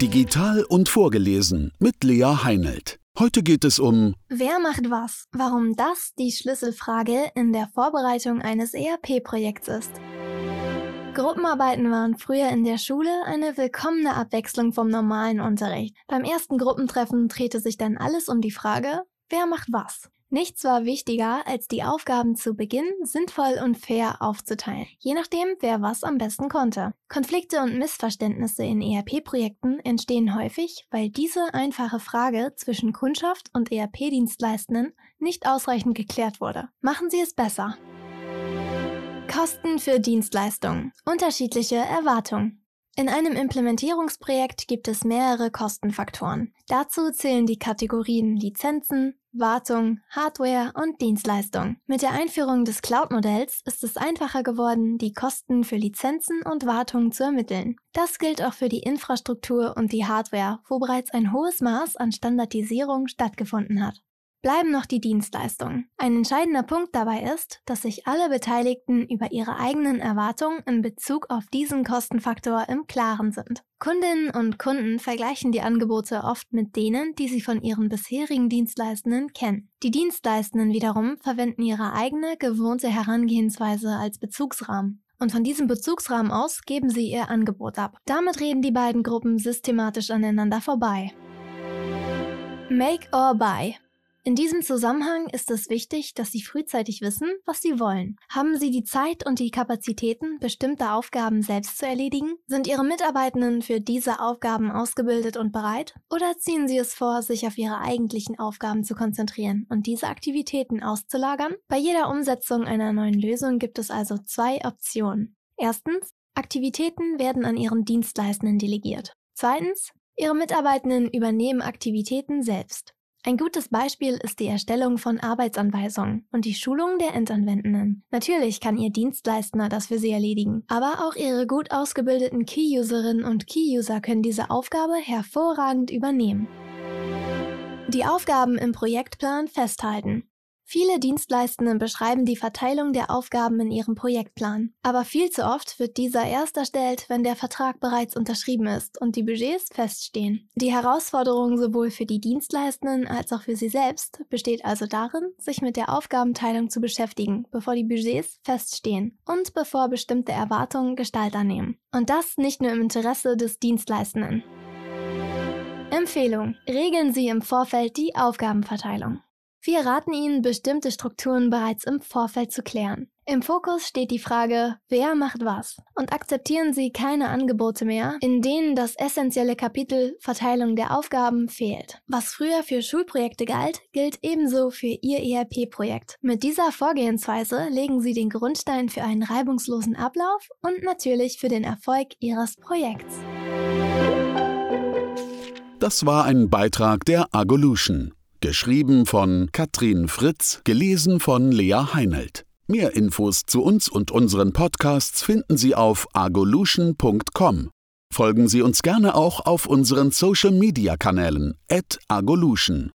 Digital und vorgelesen mit Lea Heinelt. Heute geht es um Wer macht was? Warum das die Schlüsselfrage in der Vorbereitung eines ERP-Projekts ist. Gruppenarbeiten waren früher in der Schule eine willkommene Abwechslung vom normalen Unterricht. Beim ersten Gruppentreffen drehte sich dann alles um die Frage, wer macht was? Nichts war wichtiger, als die Aufgaben zu Beginn sinnvoll und fair aufzuteilen, je nachdem, wer was am besten konnte. Konflikte und Missverständnisse in ERP-Projekten entstehen häufig, weil diese einfache Frage zwischen Kundschaft und ERP-Dienstleistenden nicht ausreichend geklärt wurde. Machen Sie es besser. Kosten für Dienstleistungen. Unterschiedliche Erwartungen. In einem Implementierungsprojekt gibt es mehrere Kostenfaktoren. Dazu zählen die Kategorien Lizenzen, Wartung, Hardware und Dienstleistung. Mit der Einführung des Cloud-Modells ist es einfacher geworden, die Kosten für Lizenzen und Wartung zu ermitteln. Das gilt auch für die Infrastruktur und die Hardware, wo bereits ein hohes Maß an Standardisierung stattgefunden hat bleiben noch die Dienstleistungen. Ein entscheidender Punkt dabei ist, dass sich alle Beteiligten über ihre eigenen Erwartungen in Bezug auf diesen Kostenfaktor im Klaren sind. Kundinnen und Kunden vergleichen die Angebote oft mit denen, die sie von ihren bisherigen Dienstleistenden kennen. Die Dienstleistenden wiederum verwenden ihre eigene, gewohnte Herangehensweise als Bezugsrahmen. Und von diesem Bezugsrahmen aus geben sie ihr Angebot ab. Damit reden die beiden Gruppen systematisch aneinander vorbei. Make or Buy in diesem Zusammenhang ist es wichtig, dass Sie frühzeitig wissen, was Sie wollen. Haben Sie die Zeit und die Kapazitäten, bestimmte Aufgaben selbst zu erledigen? Sind Ihre Mitarbeitenden für diese Aufgaben ausgebildet und bereit? Oder ziehen Sie es vor, sich auf Ihre eigentlichen Aufgaben zu konzentrieren und diese Aktivitäten auszulagern? Bei jeder Umsetzung einer neuen Lösung gibt es also zwei Optionen. Erstens, Aktivitäten werden an Ihren Dienstleistenden delegiert. Zweitens, Ihre Mitarbeitenden übernehmen Aktivitäten selbst. Ein gutes Beispiel ist die Erstellung von Arbeitsanweisungen und die Schulung der Endanwendenden. Natürlich kann Ihr Dienstleister das für Sie erledigen, aber auch Ihre gut ausgebildeten Key-Userinnen und Key-User können diese Aufgabe hervorragend übernehmen. Die Aufgaben im Projektplan festhalten. Viele Dienstleistende beschreiben die Verteilung der Aufgaben in ihrem Projektplan. Aber viel zu oft wird dieser erst erstellt, wenn der Vertrag bereits unterschrieben ist und die Budgets feststehen. Die Herausforderung sowohl für die Dienstleistenden als auch für sie selbst besteht also darin, sich mit der Aufgabenteilung zu beschäftigen, bevor die Budgets feststehen und bevor bestimmte Erwartungen Gestalt annehmen. Und das nicht nur im Interesse des Dienstleistenden. Empfehlung. Regeln Sie im Vorfeld die Aufgabenverteilung. Wir raten Ihnen, bestimmte Strukturen bereits im Vorfeld zu klären. Im Fokus steht die Frage, wer macht was? Und akzeptieren Sie keine Angebote mehr, in denen das essentielle Kapitel Verteilung der Aufgaben fehlt. Was früher für Schulprojekte galt, gilt ebenso für Ihr ERP-Projekt. Mit dieser Vorgehensweise legen Sie den Grundstein für einen reibungslosen Ablauf und natürlich für den Erfolg Ihres Projekts. Das war ein Beitrag der Agolution. Geschrieben von Katrin Fritz, gelesen von Lea Heinelt. Mehr Infos zu uns und unseren Podcasts finden Sie auf agolution.com. Folgen Sie uns gerne auch auf unseren Social Media Kanälen agolution.